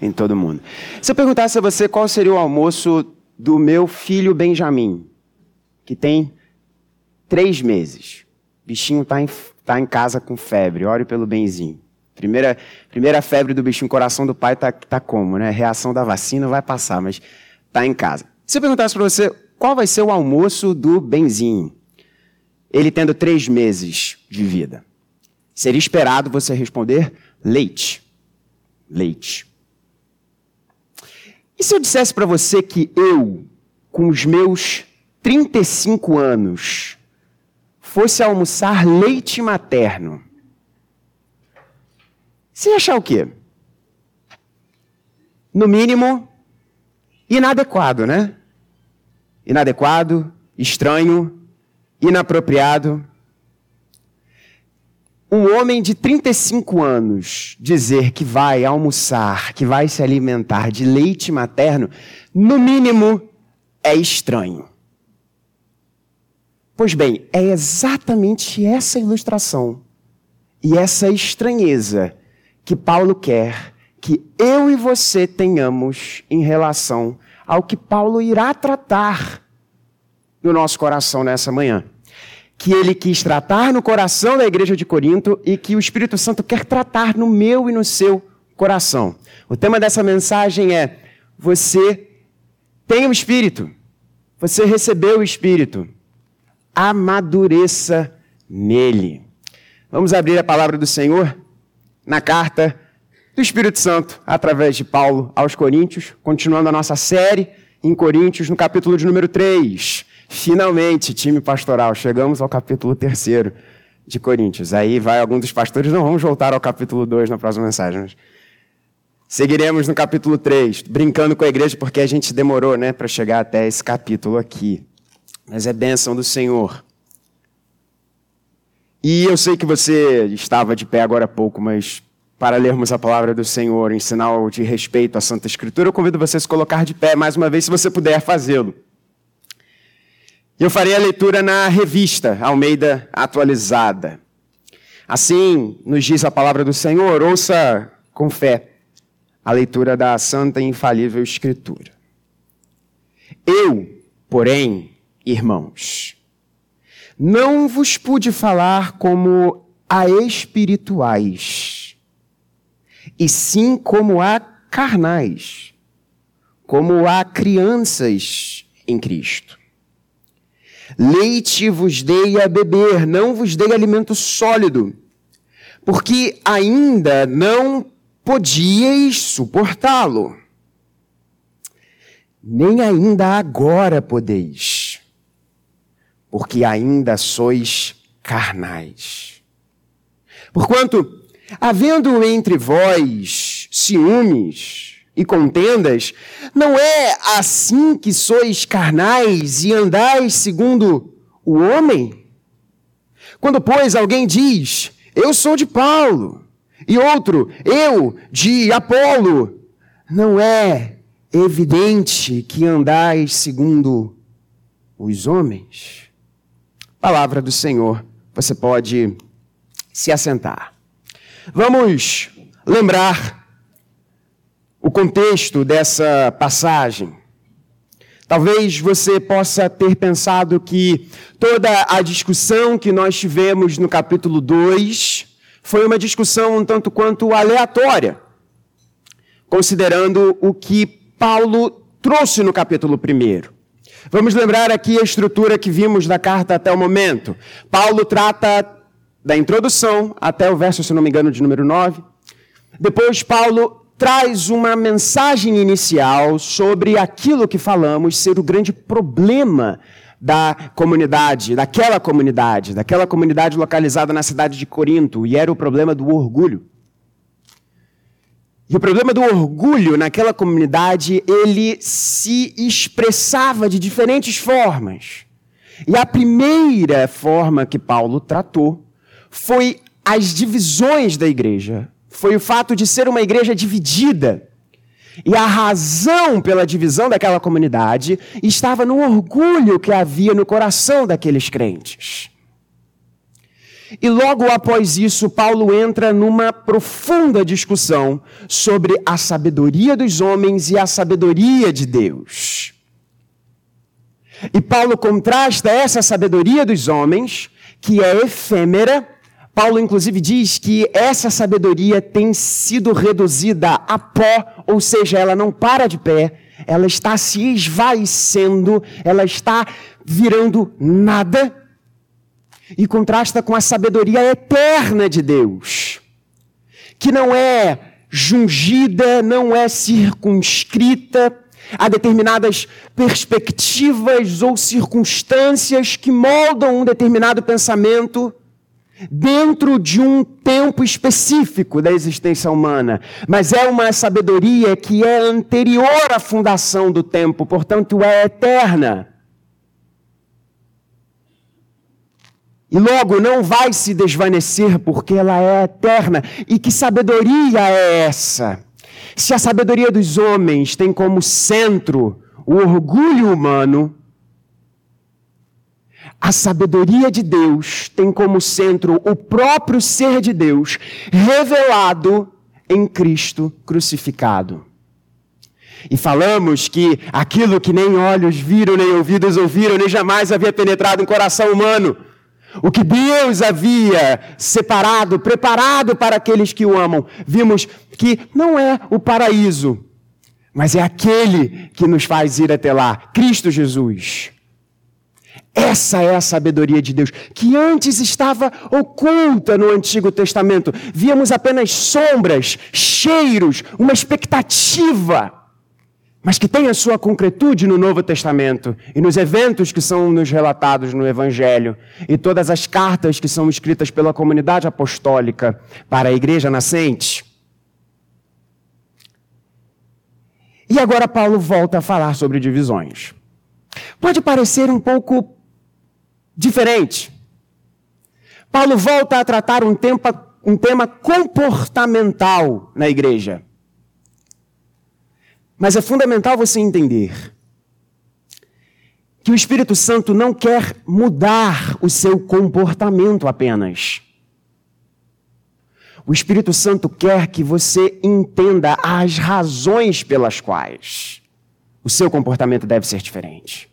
em todo mundo. Se eu perguntasse a você qual seria o almoço do meu filho Benjamin, que tem três meses, o bichinho está em, tá em casa com febre, ore pelo benzinho. Primeira, primeira febre do bichinho, coração do pai tá, tá como, né? Reação da vacina vai passar, mas tá em casa. Se eu perguntasse para você qual vai ser o almoço do benzinho, ele tendo três meses de vida, seria esperado você responder leite. Leite. E se eu dissesse para você que eu, com os meus 35 anos, fosse almoçar leite materno? Você ia achar o quê? No mínimo, inadequado, né? Inadequado, estranho, inapropriado. Um homem de 35 anos dizer que vai almoçar, que vai se alimentar de leite materno, no mínimo, é estranho. Pois bem, é exatamente essa ilustração e essa estranheza que Paulo quer que eu e você tenhamos em relação ao que Paulo irá tratar no nosso coração nessa manhã que ele quis tratar no coração da igreja de Corinto e que o Espírito Santo quer tratar no meu e no seu coração. O tema dessa mensagem é: você tem o Espírito, você recebeu o Espírito, amadureça nele. Vamos abrir a palavra do Senhor na carta do Espírito Santo através de Paulo aos Coríntios, continuando a nossa série em Coríntios, no capítulo de número 3. Finalmente, time pastoral, chegamos ao capítulo 3 de Coríntios. Aí vai algum dos pastores, não, vamos voltar ao capítulo 2 na próxima mensagem. Mas seguiremos no capítulo 3, brincando com a igreja porque a gente demorou né, para chegar até esse capítulo aqui. Mas é bênção do Senhor. E eu sei que você estava de pé agora há pouco, mas para lermos a palavra do Senhor em sinal de respeito à Santa Escritura, eu convido você a se colocar de pé mais uma vez, se você puder fazê-lo. Eu farei a leitura na revista Almeida Atualizada. Assim nos diz a palavra do Senhor, ouça com fé a leitura da Santa e Infalível Escritura. Eu, porém, irmãos, não vos pude falar como a espirituais, e sim como a carnais, como a crianças em Cristo. Leite vos dei a beber, não vos dei alimento sólido, porque ainda não podíeis suportá-lo. Nem ainda agora podeis, porque ainda sois carnais. Porquanto, havendo entre vós ciúmes, e contendas, não é assim que sois carnais e andais segundo o homem? Quando, pois, alguém diz, eu sou de Paulo, e outro, eu de Apolo, não é evidente que andais segundo os homens? Palavra do Senhor, você pode se assentar. Vamos lembrar o contexto dessa passagem. Talvez você possa ter pensado que toda a discussão que nós tivemos no capítulo 2 foi uma discussão um tanto quanto aleatória, considerando o que Paulo trouxe no capítulo 1. Vamos lembrar aqui a estrutura que vimos da carta até o momento. Paulo trata da introdução até o verso, se não me engano, de número 9. Depois, Paulo traz uma mensagem inicial sobre aquilo que falamos ser o grande problema da comunidade, daquela comunidade, daquela comunidade localizada na cidade de Corinto, e era o problema do orgulho. E o problema do orgulho naquela comunidade, ele se expressava de diferentes formas. E a primeira forma que Paulo tratou foi as divisões da igreja, foi o fato de ser uma igreja dividida. E a razão pela divisão daquela comunidade estava no orgulho que havia no coração daqueles crentes. E logo após isso, Paulo entra numa profunda discussão sobre a sabedoria dos homens e a sabedoria de Deus. E Paulo contrasta essa sabedoria dos homens, que é efêmera. Paulo, inclusive, diz que essa sabedoria tem sido reduzida a pó, ou seja, ela não para de pé, ela está se esvaecendo, ela está virando nada e contrasta com a sabedoria eterna de Deus, que não é jungida, não é circunscrita a determinadas perspectivas ou circunstâncias que moldam um determinado pensamento dentro de um tempo específico da existência humana, mas é uma sabedoria que é anterior à fundação do tempo, portanto é eterna. E logo não vai se desvanecer porque ela é eterna. E que sabedoria é essa? Se a sabedoria dos homens tem como centro o orgulho humano, a sabedoria de Deus tem como centro o próprio ser de Deus, revelado em Cristo crucificado. E falamos que aquilo que nem olhos viram, nem ouvidos ouviram, nem jamais havia penetrado em coração humano o que Deus havia separado, preparado para aqueles que o amam. Vimos que não é o paraíso, mas é aquele que nos faz ir até lá Cristo Jesus. Essa é a sabedoria de Deus, que antes estava oculta no Antigo Testamento. Víamos apenas sombras, cheiros, uma expectativa mas que tem a sua concretude no Novo Testamento e nos eventos que são nos relatados no Evangelho e todas as cartas que são escritas pela comunidade apostólica para a igreja nascente. E agora Paulo volta a falar sobre divisões. Pode parecer um pouco diferente. Paulo volta a tratar um tema, um tema comportamental na igreja. Mas é fundamental você entender que o Espírito Santo não quer mudar o seu comportamento apenas. O Espírito Santo quer que você entenda as razões pelas quais o seu comportamento deve ser diferente.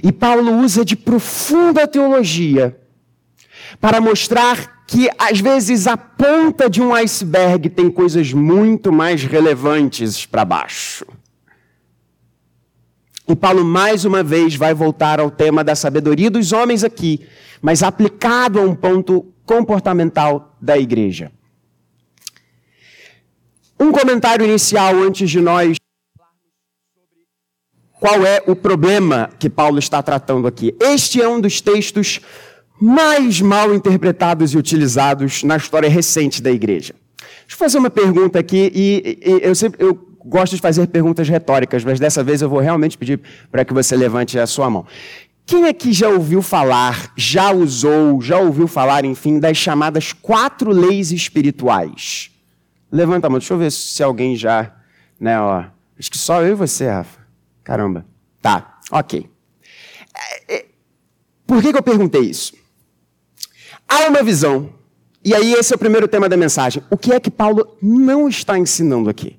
E Paulo usa de profunda teologia para mostrar que às vezes a ponta de um iceberg tem coisas muito mais relevantes para baixo. E Paulo mais uma vez vai voltar ao tema da sabedoria dos homens aqui, mas aplicado a um ponto comportamental da igreja. Um comentário inicial antes de nós qual é o problema que Paulo está tratando aqui. Este é um dos textos mais mal interpretados e utilizados na história recente da igreja. Deixa eu fazer uma pergunta aqui, e, e eu, sempre, eu gosto de fazer perguntas retóricas, mas dessa vez eu vou realmente pedir para que você levante a sua mão. Quem aqui já ouviu falar, já usou, já ouviu falar, enfim, das chamadas quatro leis espirituais? Levanta a mão, deixa eu ver se alguém já, né, ó. Acho que só eu e você, Rafa. Caramba. Tá, ok. É, é, por que, que eu perguntei isso? Há uma visão. E aí, esse é o primeiro tema da mensagem. O que é que Paulo não está ensinando aqui?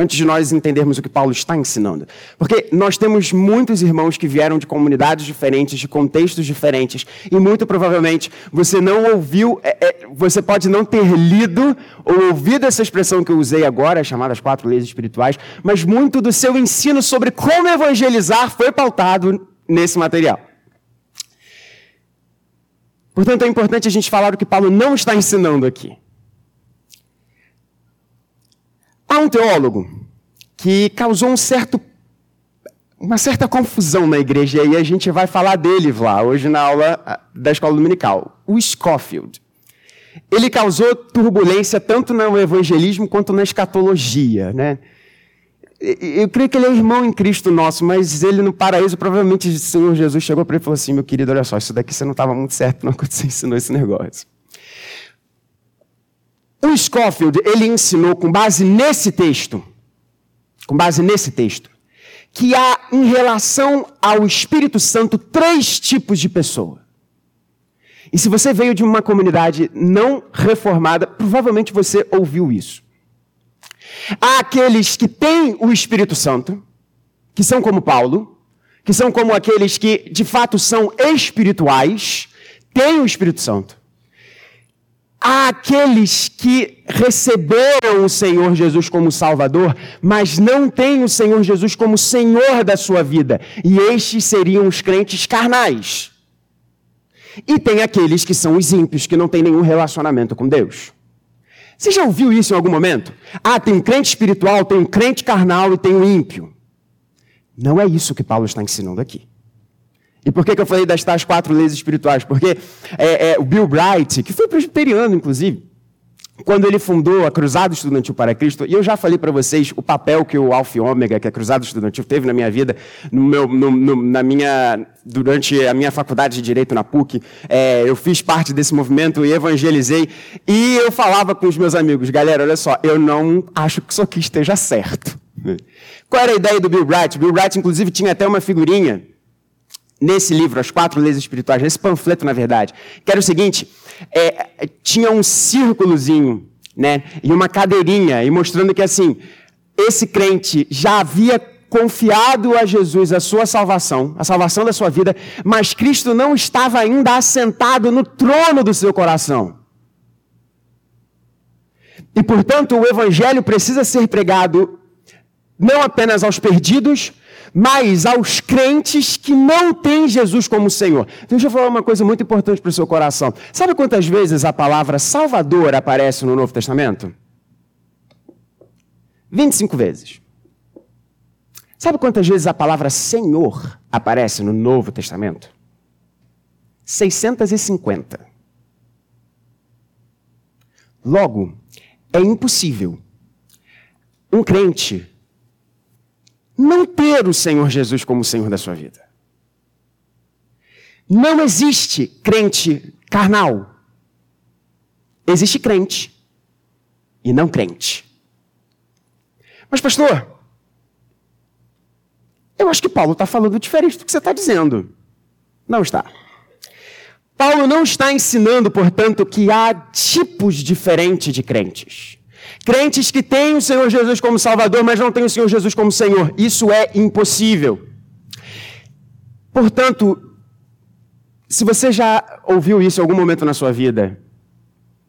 Antes de nós entendermos o que Paulo está ensinando. Porque nós temos muitos irmãos que vieram de comunidades diferentes, de contextos diferentes, e muito provavelmente você não ouviu, é, é, você pode não ter lido ou ouvido essa expressão que eu usei agora, chamada as quatro leis espirituais, mas muito do seu ensino sobre como evangelizar foi pautado nesse material. Portanto, é importante a gente falar o que Paulo não está ensinando aqui. Há um teólogo que causou um certo, uma certa confusão na igreja, e a gente vai falar dele lá, hoje na aula ah, da escola dominical, o Scofield. Ele causou turbulência tanto no evangelismo quanto na escatologia. Né? eu creio que ele é irmão em Cristo nosso, mas ele no paraíso, provavelmente o Senhor Jesus chegou para ele e falou assim: meu querido, olha só, isso daqui você não estava muito certo, não, você ensinou esse negócio. O Scofield, ele ensinou com base nesse texto, com base nesse texto, que há em relação ao Espírito Santo três tipos de pessoa. E se você veio de uma comunidade não reformada, provavelmente você ouviu isso. Há aqueles que têm o Espírito Santo, que são como Paulo, que são como aqueles que de fato são espirituais, têm o Espírito Santo. Há aqueles que receberam o Senhor Jesus como Salvador, mas não têm o Senhor Jesus como Senhor da sua vida. E estes seriam os crentes carnais. E tem aqueles que são os ímpios, que não têm nenhum relacionamento com Deus. Você já ouviu isso em algum momento? Ah, tem um crente espiritual, tem um crente carnal e tem um ímpio. Não é isso que Paulo está ensinando aqui. E por que, que eu falei das tais quatro leis espirituais? Porque é, é, o Bill Bright, que foi presbiteriano, inclusive, quando ele fundou a Cruzada Estudantil para Cristo, e eu já falei para vocês o papel que o Alfa Ômega, que a Cruzada Estudantil teve na minha vida, no meu, no, no, na minha, durante a minha faculdade de Direito na PUC, é, eu fiz parte desse movimento e evangelizei, e eu falava com os meus amigos, galera, olha só, eu não acho que isso aqui esteja certo. Qual era a ideia do Bill Bright? Bill Bright, inclusive, tinha até uma figurinha nesse livro, As Quatro Leis Espirituais, nesse panfleto, na verdade, que era o seguinte: é, tinha um círculozinho, né, e uma cadeirinha, e mostrando que assim, esse crente já havia confiado a Jesus a sua salvação, a salvação da sua vida, mas Cristo não estava ainda assentado no trono do seu coração. E portanto, o evangelho precisa ser pregado não apenas aos perdidos, mas aos crentes que não têm Jesus como Senhor. Deixa eu falar uma coisa muito importante para o seu coração. Sabe quantas vezes a palavra Salvador aparece no Novo Testamento? 25 vezes. Sabe quantas vezes a palavra Senhor aparece no Novo Testamento? 650. Logo, é impossível um crente não ter o Senhor Jesus como Senhor da sua vida. Não existe crente carnal. Existe crente e não crente. Mas, pastor, eu acho que Paulo está falando diferente do que você está dizendo. Não está. Paulo não está ensinando, portanto, que há tipos diferentes de crentes. Crentes que têm o Senhor Jesus como Salvador, mas não têm o Senhor Jesus como Senhor. Isso é impossível. Portanto, se você já ouviu isso em algum momento na sua vida,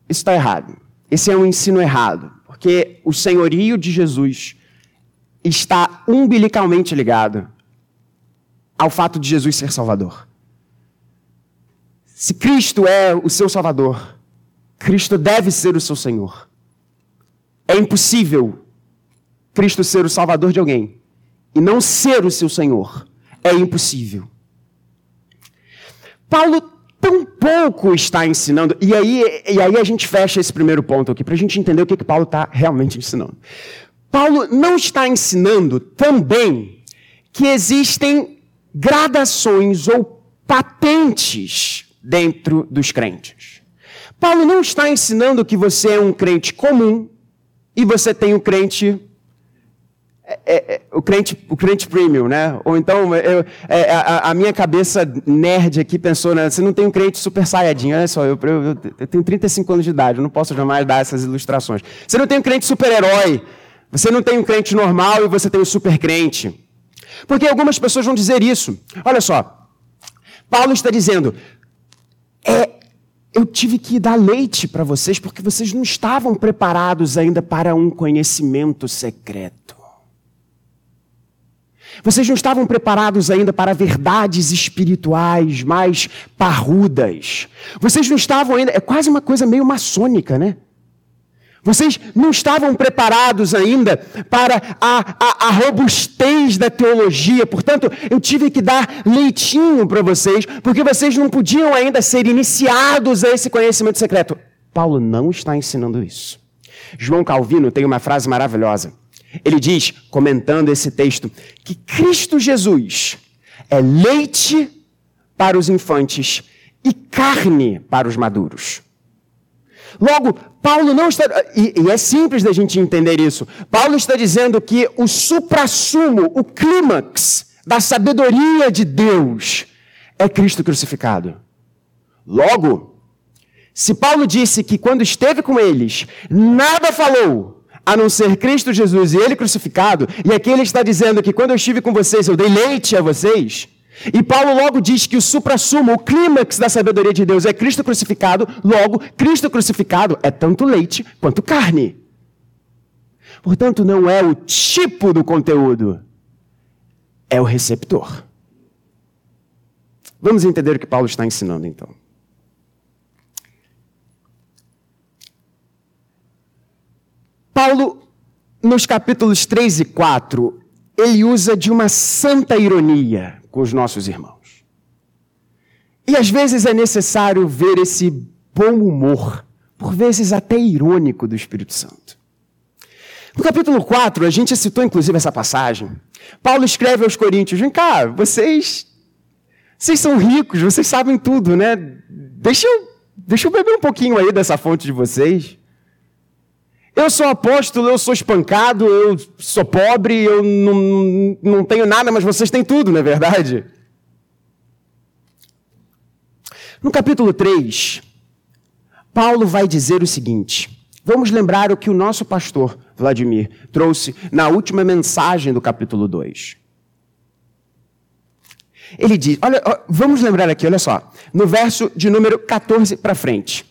isso está errado. Esse é um ensino errado. Porque o senhorio de Jesus está umbilicalmente ligado ao fato de Jesus ser Salvador. Se Cristo é o seu Salvador, Cristo deve ser o seu Senhor. É impossível Cristo ser o salvador de alguém e não ser o seu Senhor. É impossível. Paulo tão pouco está ensinando, e aí, e aí a gente fecha esse primeiro ponto aqui, para a gente entender o que, que Paulo está realmente ensinando. Paulo não está ensinando também que existem gradações ou patentes dentro dos crentes. Paulo não está ensinando que você é um crente comum, e você tem o crente é, é, é, o crente, o crente premium, né? Ou então, eu, é, a, a, minha cabeça nerd aqui pensou, né? Você não tem um crente super saiyajin, olha só, eu, eu, eu, tenho 35 anos de idade, eu não posso jamais dar essas ilustrações. Você não tem um crente super-herói, você não tem um crente normal e você tem um super crente. Porque algumas pessoas vão dizer isso. Olha só, Paulo está dizendo, é, eu tive que dar leite para vocês porque vocês não estavam preparados ainda para um conhecimento secreto. Vocês não estavam preparados ainda para verdades espirituais mais parrudas. Vocês não estavam ainda. É quase uma coisa meio maçônica, né? Vocês não estavam preparados ainda para a, a, a, robustez da teologia, portanto, eu tive que dar leitinho para vocês, porque vocês não podiam ainda ser iniciados a esse conhecimento secreto. Paulo não está ensinando isso. João Calvino tem uma frase maravilhosa. Ele diz, comentando esse texto, que Cristo Jesus é leite para os infantes e carne para os maduros. Logo, Paulo não está. E, e, é simples da gente entender isso. Paulo está dizendo que o suprassumo, o clímax da sabedoria de Deus é Cristo crucificado. Logo, Se Paulo disse que quando esteve com eles, nada falou a não ser Cristo Jesus e Ele crucificado, e aqui ele está dizendo que quando eu estive com vocês, eu dei leite a vocês. E Paulo logo diz que o supra-sumo, o clímax da sabedoria de Deus é Cristo crucificado, logo, Cristo crucificado é tanto leite quanto carne. Portanto, não é o tipo do conteúdo, é o receptor. Vamos entender o que Paulo está ensinando então. Paulo, nos capítulos 3 e 4, ele usa de uma santa ironia com os nossos irmãos. E às vezes é necessário ver esse bom humor, por vezes até irônico, do Espírito Santo. No capítulo 4, a gente citou inclusive essa passagem. Paulo escreve aos Coríntios: Vem cá, vocês, vocês são ricos, vocês sabem tudo, né? Deixa eu, deixa eu beber um pouquinho aí dessa fonte de vocês. Eu sou apóstolo, eu sou espancado, eu sou pobre, eu não, não tenho nada, mas vocês têm tudo, não é verdade? No capítulo 3, Paulo vai dizer o seguinte: vamos lembrar o que o nosso pastor, Vladimir, trouxe na última mensagem do capítulo 2. Ele diz: olha, vamos lembrar aqui, olha só, no verso de número 14 para frente.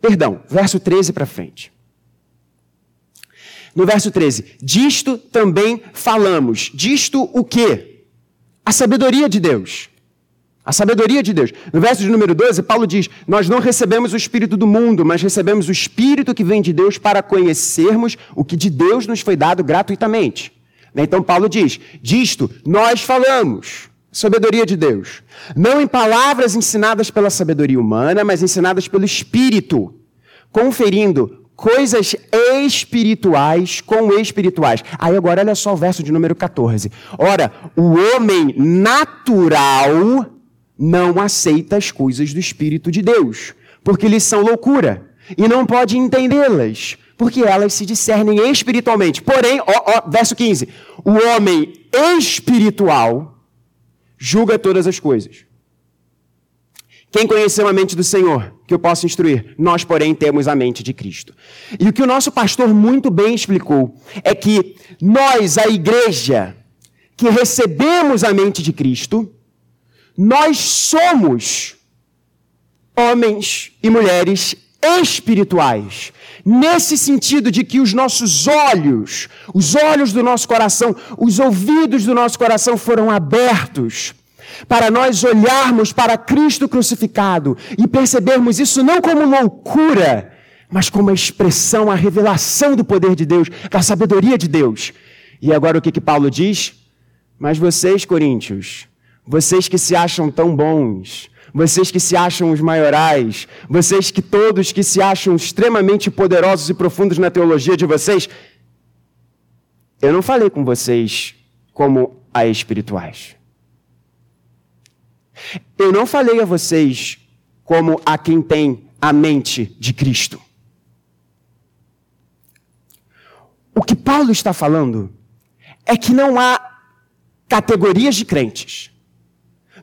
Perdão, verso 13 para frente. No verso 13, disto também falamos. Disto o quê? A sabedoria de Deus. A sabedoria de Deus. No verso de número 12, Paulo diz: Nós não recebemos o Espírito do mundo, mas recebemos o Espírito que vem de Deus para conhecermos o que de Deus nos foi dado gratuitamente. Então, Paulo diz: Disto nós falamos. Sabedoria de Deus. Não em palavras ensinadas pela sabedoria humana, mas ensinadas pelo Espírito, conferindo coisas espirituais com espirituais. Aí agora olha só o verso de número 14. Ora, o homem natural não aceita as coisas do Espírito de Deus, porque lhes são loucura, e não pode entendê-las, porque elas se discernem espiritualmente. Porém, ó, ó, verso 15: o homem espiritual julga todas as coisas. Quem conheceu a mente do Senhor, que eu posso instruir? Nós, porém, temos a mente de Cristo. E o que o nosso pastor muito bem explicou é que nós, a igreja, que recebemos a mente de Cristo, nós somos homens e mulheres espirituais. Nesse sentido de que os nossos olhos, os olhos do nosso coração, os ouvidos do nosso coração foram abertos para nós olharmos para Cristo crucificado e percebermos isso não como loucura, mas como a expressão, a revelação do poder de Deus, da sabedoria de Deus. E agora o que, que Paulo diz? Mas vocês, coríntios, vocês que se acham tão bons, vocês que se acham os maiorais, vocês que todos que se acham extremamente poderosos e profundos na teologia de vocês, eu não falei com vocês como a espirituais. Eu não falei a vocês como a quem tem a mente de Cristo. O que Paulo está falando é que não há categorias de crentes.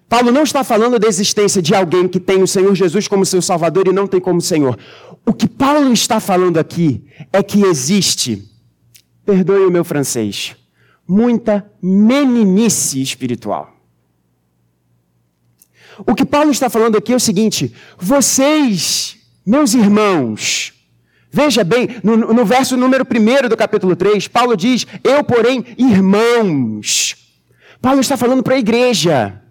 Paulo não está falando da existência de alguém que tem o Senhor Jesus como seu Salvador e não tem como Senhor. O que Paulo está falando aqui é que existe, perdoe o meu francês, muita meninice espiritual. O que Paulo está falando aqui é o seguinte: vocês, meus irmãos, veja bem, no, no verso número 1 do capítulo 3, Paulo diz: Eu, porém, irmãos. Paulo está falando para a igreja.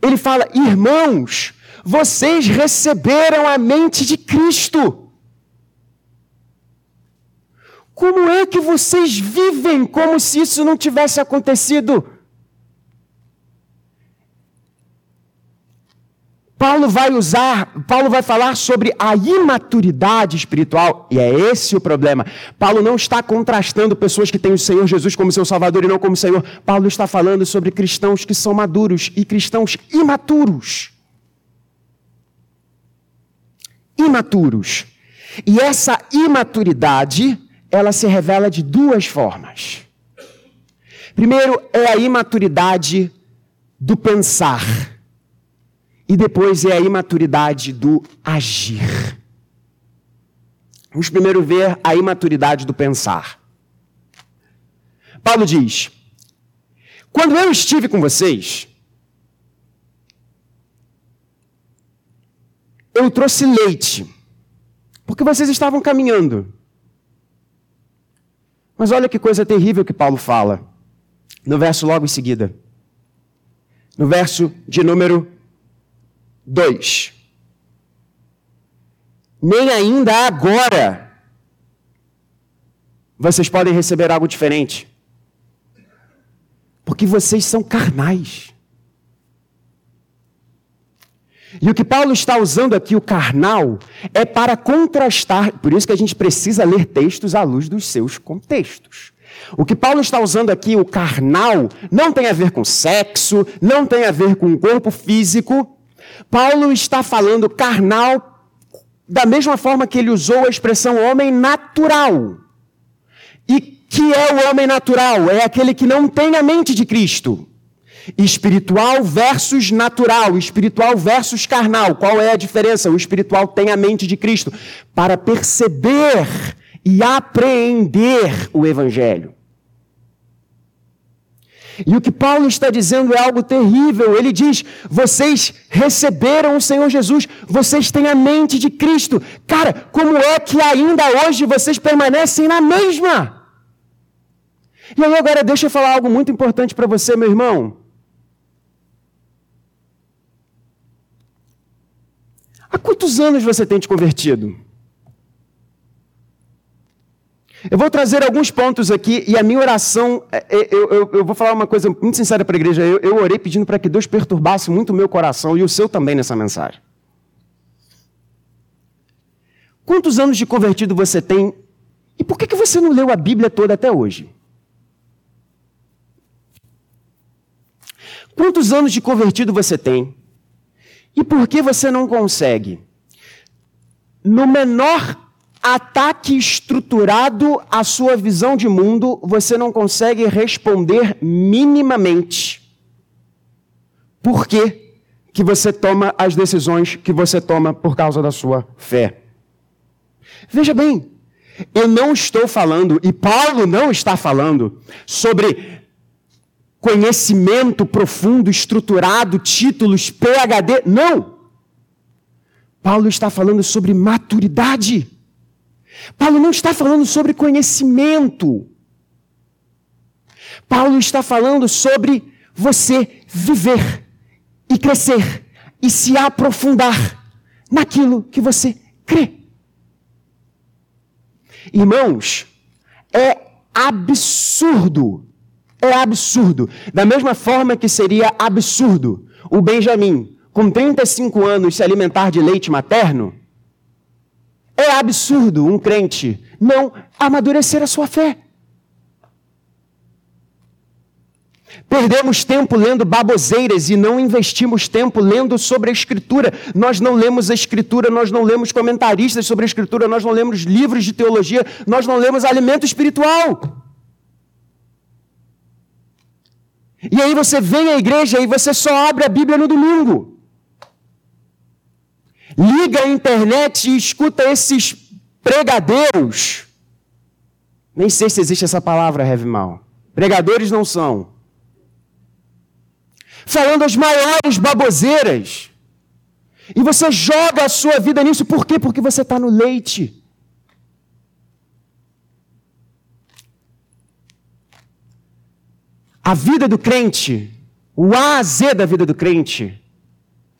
Ele fala: irmãos, vocês receberam a mente de Cristo. Como é que vocês vivem como se isso não tivesse acontecido? Paulo vai usar, Paulo vai falar sobre a imaturidade espiritual, e é esse o problema. Paulo não está contrastando pessoas que têm o Senhor Jesus como seu Salvador e não como Senhor. Paulo está falando sobre cristãos que são maduros e cristãos imaturos. Imaturos. E essa imaturidade, ela se revela de duas formas. Primeiro é a imaturidade do pensar E depois é a imaturidade do agir. Vamos primeiro ver a imaturidade do pensar. Paulo diz: Quando eu estive com vocês, eu trouxe leite, porque vocês estavam caminhando. Mas olha que coisa terrível que Paulo fala, no verso logo em seguida. No verso de número 2. Nem ainda agora vocês podem receber algo diferente. Porque vocês são carnais. E o que Paulo está usando aqui, o carnal, é para contrastar, por isso que a gente precisa ler textos à luz dos seus contextos. O que Paulo está usando aqui, o carnal, não tem a ver com sexo, não tem a ver com corpo físico. Paulo está falando carnal da mesma forma que ele usou a expressão homem natural. E que é o homem natural? É aquele que não tem a mente de Cristo. Espiritual versus natural, espiritual versus carnal. Qual é a diferença? O espiritual tem a mente de Cristo para perceber e apreender o Evangelho. E o que Paulo está dizendo é algo terrível. Ele diz: vocês receberam o Senhor Jesus, vocês têm a mente de Cristo. Cara, como é que ainda hoje vocês permanecem na mesma? E aí, agora, deixa eu falar algo muito importante para você, meu irmão. Há quantos anos você tem te convertido? Eu vou trazer alguns pontos aqui e a minha oração, é, é, eu, eu, eu vou falar uma coisa muito sincera para a igreja. Eu, eu orei pedindo para que Deus perturbasse muito o meu coração e o seu também nessa mensagem. Quantos anos de convertido você tem e por que, que você não leu a Bíblia toda até hoje? Quantos anos de convertido você tem e por que você não consegue? No menor ataque estruturado à sua visão de mundo, você não consegue responder minimamente. Por que, que você toma as decisões que você toma por causa da sua fé? Veja bem, eu não estou falando, e Paulo não está falando, sobre conhecimento profundo, estruturado, títulos, PhD. Não! Paulo está falando sobre maturidade. Paulo não está falando sobre conhecimento. Paulo está falando sobre você viver e crescer e se aprofundar naquilo que você crê. Irmãos, é absurdo é absurdo. Da mesma forma que seria absurdo o Benjamin, com 35 anos, se alimentar de leite materno, é absurdo um crente não amadurecer a sua fé. Perdemos tempo lendo baboseiras e não investimos tempo lendo sobre a Escritura. Nós não lemos a Escritura, nós não lemos comentaristas sobre a Escritura, nós não lemos livros de teologia, nós não lemos alimento espiritual. E aí você vem à igreja e você só abre a Bíblia no domingo. Liga a internet e escuta esses pregadeiros. Nem sei se existe essa palavra, heavy mal. Pregadores não são. Falando as maiores baboseiras. E você joga a sua vida nisso. Por quê? Porque você está no leite. A vida do crente, o A a Z da vida do crente,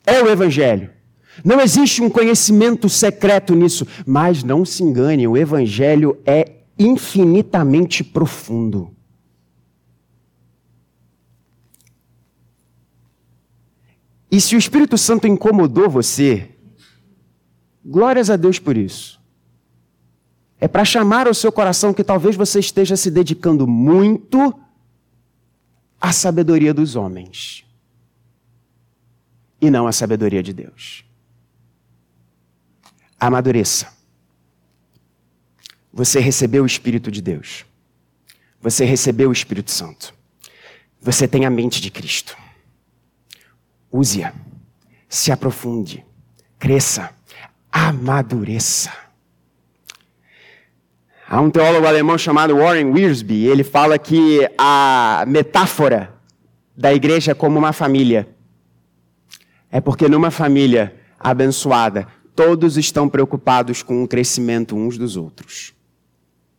é o Evangelho. Não existe um conhecimento secreto nisso, mas não se engane, o Evangelho é infinitamente profundo. E se o Espírito Santo incomodou você, glórias a Deus por isso. É para chamar ao seu coração que talvez você esteja se dedicando muito a sabedoria dos homens e não a sabedoria de Deus. Amadureça. Você recebeu o Espírito de Deus. Você recebeu o Espírito Santo. Você tem a mente de Cristo. Use-a. se aprofunde, cresça, amadureça. Há um teólogo alemão chamado Warren Wiersbe, ele fala que a metáfora da igreja é como uma família é porque numa família abençoada, todos estão preocupados com o crescimento uns dos outros.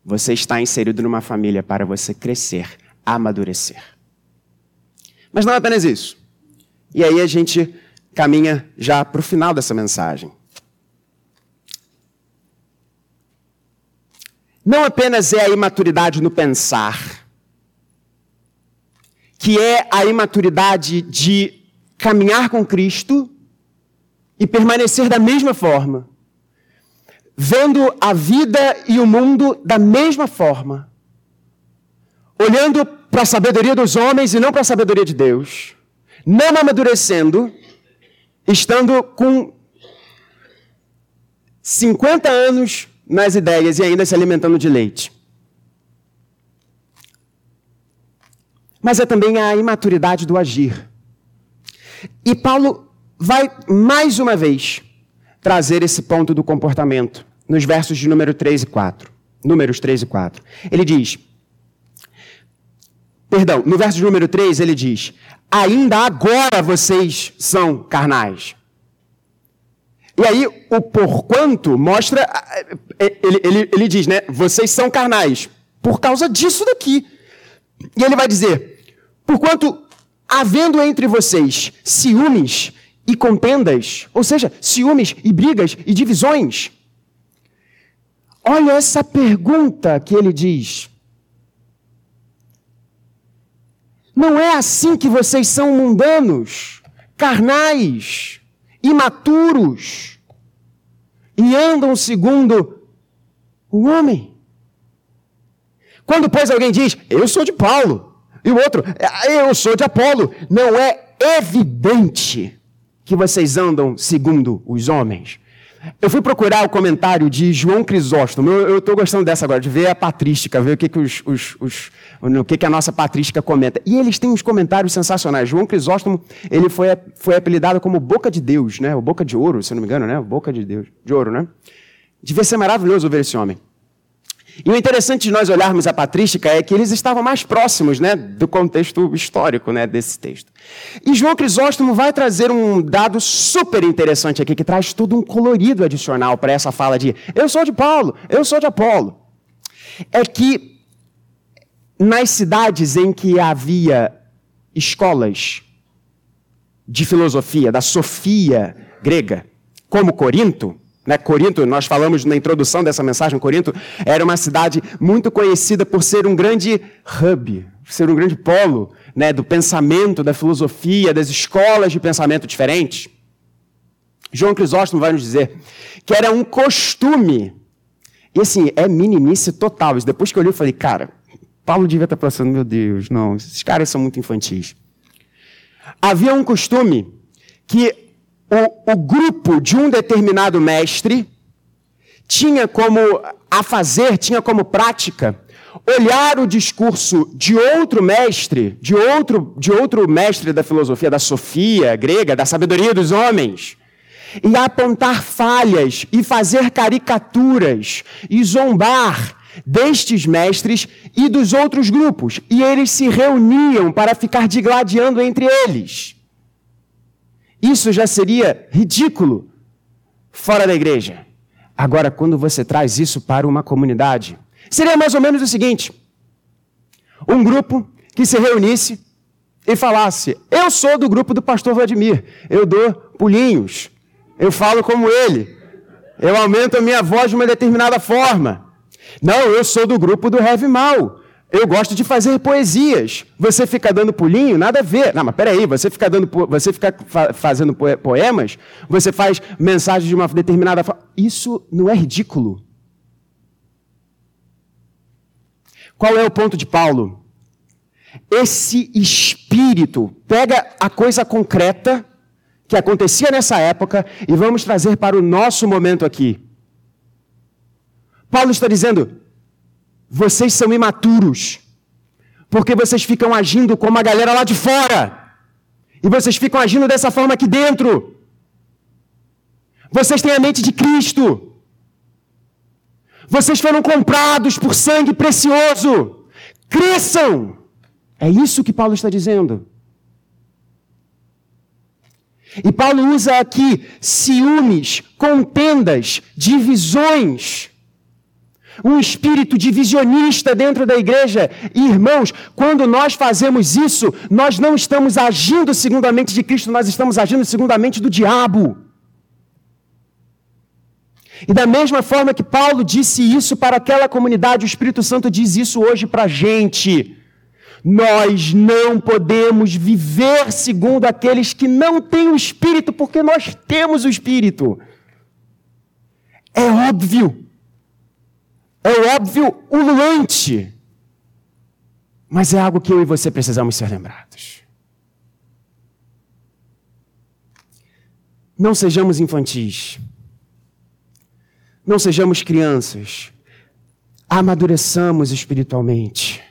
Você está inserido numa família para você crescer, amadurecer. Mas não é apenas isso. E aí a gente caminha já para o final dessa mensagem. Não apenas é a imaturidade no pensar, que é a imaturidade de caminhar com Cristo e permanecer da mesma forma, vendo a vida e o mundo da mesma forma, olhando para a sabedoria dos homens e não para a sabedoria de Deus, não amadurecendo, estando com 50 anos nas ideias e ainda se alimentando de leite. Mas é também a imaturidade do agir. E Paulo vai mais uma vez trazer esse ponto do comportamento nos versos de número 3 e 4. Números 3 e 4. Ele diz: Perdão, no verso de número 3 ele diz: Ainda agora vocês são carnais. E aí, o porquanto mostra. Ele, ele, ele diz, né? Vocês são carnais. Por causa disso daqui. E ele vai dizer: Porquanto havendo entre vocês ciúmes e contendas, ou seja, ciúmes e brigas e divisões. Olha essa pergunta que ele diz. Não é assim que vocês são mundanos, carnais, imaturos e andam segundo o homem. Quando, pois, alguém diz, eu sou de Paulo, e o outro, eu sou de Apolo. Não é evidente que vocês andam segundo os homens? Eu fui procurar o comentário de João Crisóstomo. Eu estou gostando dessa agora, de ver a patrística, ver o que, que, os, os, os, o que, que a nossa patrística comenta. E eles têm uns comentários sensacionais. João Crisóstomo ele foi, foi apelidado como Boca de Deus, né? O Boca de Ouro, se não me engano, né? Boca de Deus, de ouro, né? Devia ser maravilhoso ver esse homem. E o interessante de nós olharmos a patrística é que eles estavam mais próximos né, do contexto histórico né, desse texto. E João Crisóstomo vai trazer um dado super interessante aqui, que traz todo um colorido adicional para essa fala de eu sou de Paulo, eu sou de Apolo. É que nas cidades em que havia escolas de filosofia, da sofia grega, como Corinto, né, Corinto, nós falamos na introdução dessa mensagem, Corinto era uma cidade muito conhecida por ser um grande hub, ser um grande polo né, do pensamento, da filosofia, das escolas de pensamento diferentes. João Crisóstomo vai nos dizer que era um costume, e assim, é meninice total. Depois que eu li, eu falei, cara, Paulo devia estar pensando, meu Deus, não, esses caras são muito infantis. Havia um costume que o, o grupo de um determinado mestre tinha como a fazer, tinha como prática olhar o discurso de outro mestre, de outro, de outro mestre da filosofia, da sofia grega, da sabedoria dos homens, e apontar falhas e fazer caricaturas e zombar destes mestres e dos outros grupos. E eles se reuniam para ficar digladiando entre eles. Isso já seria ridículo fora da igreja. Agora, quando você traz isso para uma comunidade, seria mais ou menos o seguinte: um grupo que se reunisse e falasse: Eu sou do grupo do pastor Vladimir, eu dou pulinhos, eu falo como ele, eu aumento a minha voz de uma determinada forma. Não, eu sou do grupo do Heavy Mal, eu gosto de fazer poesias. Você fica dando pulinho, nada a ver. Não, mas peraí, você fica, dando, você fica fazendo poemas, você faz mensagens de uma determinada forma. Isso não é ridículo. Qual é o ponto de Paulo? Esse espírito pega a coisa concreta que acontecia nessa época e vamos trazer para o nosso momento aqui. Paulo está dizendo: vocês são imaturos. Porque vocês ficam agindo como a galera lá de fora. E vocês ficam agindo dessa forma aqui dentro. Vocês têm a mente de Cristo. Vocês foram comprados por sangue precioso. Cresçam. É isso que Paulo está dizendo. E Paulo usa aqui ciúmes, contendas, divisões. Um espírito divisionista dentro da igreja. Irmãos, quando nós fazemos isso, nós não estamos agindo segundo a mente de Cristo, nós estamos agindo segundo a mente do diabo. E da mesma forma que Paulo disse isso para aquela comunidade, o Espírito Santo diz isso hoje para a gente. Nós não podemos viver segundo aqueles que não têm o Espírito, porque nós temos o Espírito. É óbvio. É óbvio ululante. Mas é algo que eu e você precisamos ser lembrados. Não sejamos infantis. Não sejamos crianças. Amadureçamos espiritualmente.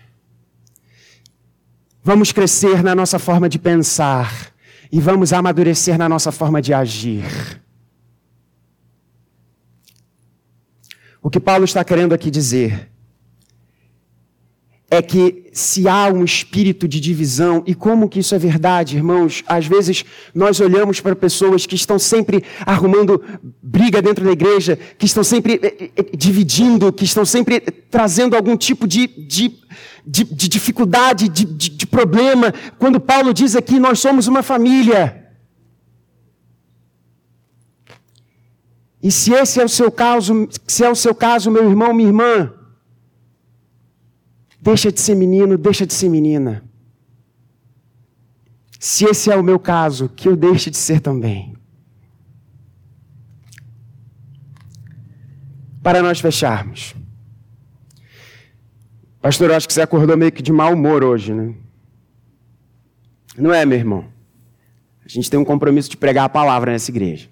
Vamos crescer na nossa forma de pensar e vamos amadurecer na nossa forma de agir. O que Paulo está querendo aqui dizer é que se há um espírito de divisão, e como que isso é verdade, irmãos? Às vezes nós olhamos para pessoas que estão sempre arrumando briga dentro da igreja, que estão sempre eh, eh, dividindo, que estão sempre trazendo algum tipo de, de, de, de dificuldade, de, de problema, quando Paulo diz aqui: nós somos uma família. E se esse é o seu caso, se é o seu caso, meu irmão, minha irmã, Deixa de ser menino, deixa de ser menina. Se esse é o meu caso, que eu deixe de ser também. Para nós fecharmos. Pastor, eu acho que você acordou meio que de mau humor hoje, né? Não é, meu irmão? A gente tem um compromisso de pregar a palavra nessa igreja.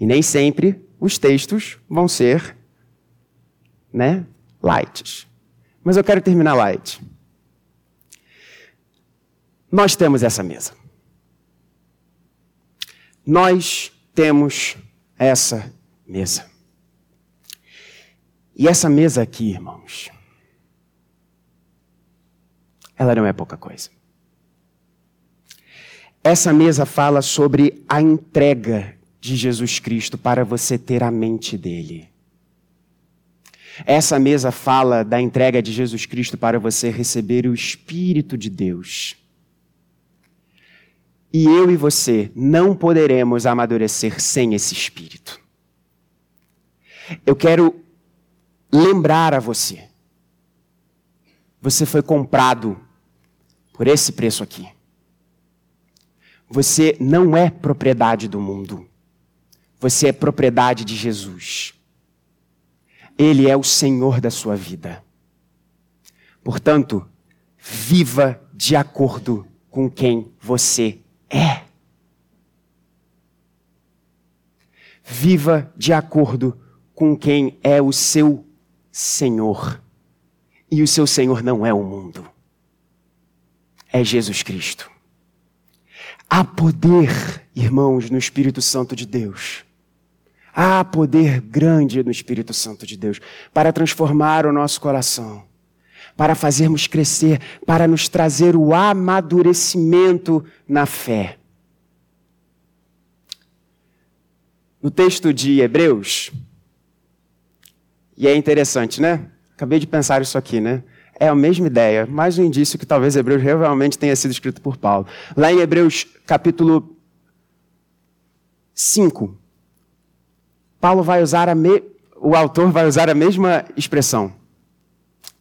E nem sempre os textos vão ser, né, lights. Mas eu quero terminar light. Nós temos essa mesa. Nós temos essa mesa. E essa mesa aqui, irmãos, ela não é pouca coisa. Essa mesa fala sobre a entrega de Jesus Cristo para você ter a mente dele. Essa mesa fala da entrega de Jesus Cristo para você receber o Espírito de Deus. E eu e você não poderemos amadurecer sem esse Espírito. Eu quero lembrar a você. Você foi comprado por esse preço aqui. Você não é propriedade do mundo. Você é propriedade de Jesus. Ele é o Senhor da sua vida. Portanto, viva de acordo com quem você é. Viva de acordo com quem é o seu Senhor. E o seu Senhor não é o mundo, é Jesus Cristo. Há poder, irmãos, no Espírito Santo de Deus Há poder grande no Espírito Santo de Deus para transformar o nosso coração, para fazermos crescer, para nos trazer o amadurecimento na fé. No texto de Hebreus, e é interessante, né? Acabei de pensar isso aqui, né? É a mesma ideia, mais um indício que talvez Hebreus realmente tenha sido escrito por Paulo. Lá em Hebreus capítulo 5, Paulo vai usar a me... o autor vai usar a mesma expressão.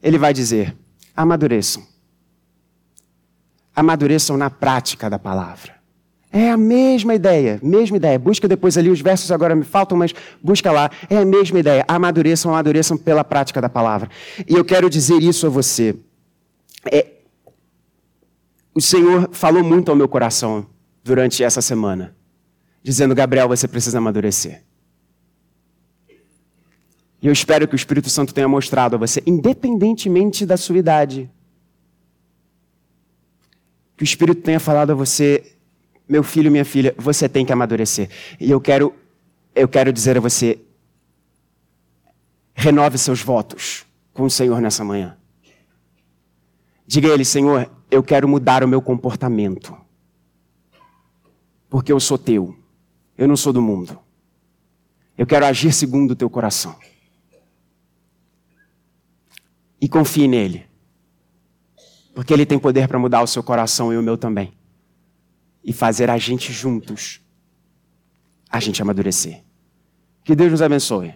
Ele vai dizer: amadureçam. Amadureçam na prática da palavra. É a mesma ideia, mesma ideia. Busca depois ali, os versos agora me faltam, mas busca lá. É a mesma ideia. Amadureçam, amadureçam pela prática da palavra. E eu quero dizer isso a você. É... O Senhor falou muito ao meu coração durante essa semana, dizendo: Gabriel, você precisa amadurecer. E eu espero que o Espírito Santo tenha mostrado a você, independentemente da sua idade, que o Espírito tenha falado a você, meu filho, minha filha, você tem que amadurecer. E eu quero eu quero dizer a você: renove seus votos com o Senhor nessa manhã. Diga a Ele, Senhor, eu quero mudar o meu comportamento. Porque eu sou teu, eu não sou do mundo. Eu quero agir segundo o teu coração. E confie nele. Porque ele tem poder para mudar o seu coração e o meu também. E fazer a gente juntos, a gente amadurecer. Que Deus nos abençoe.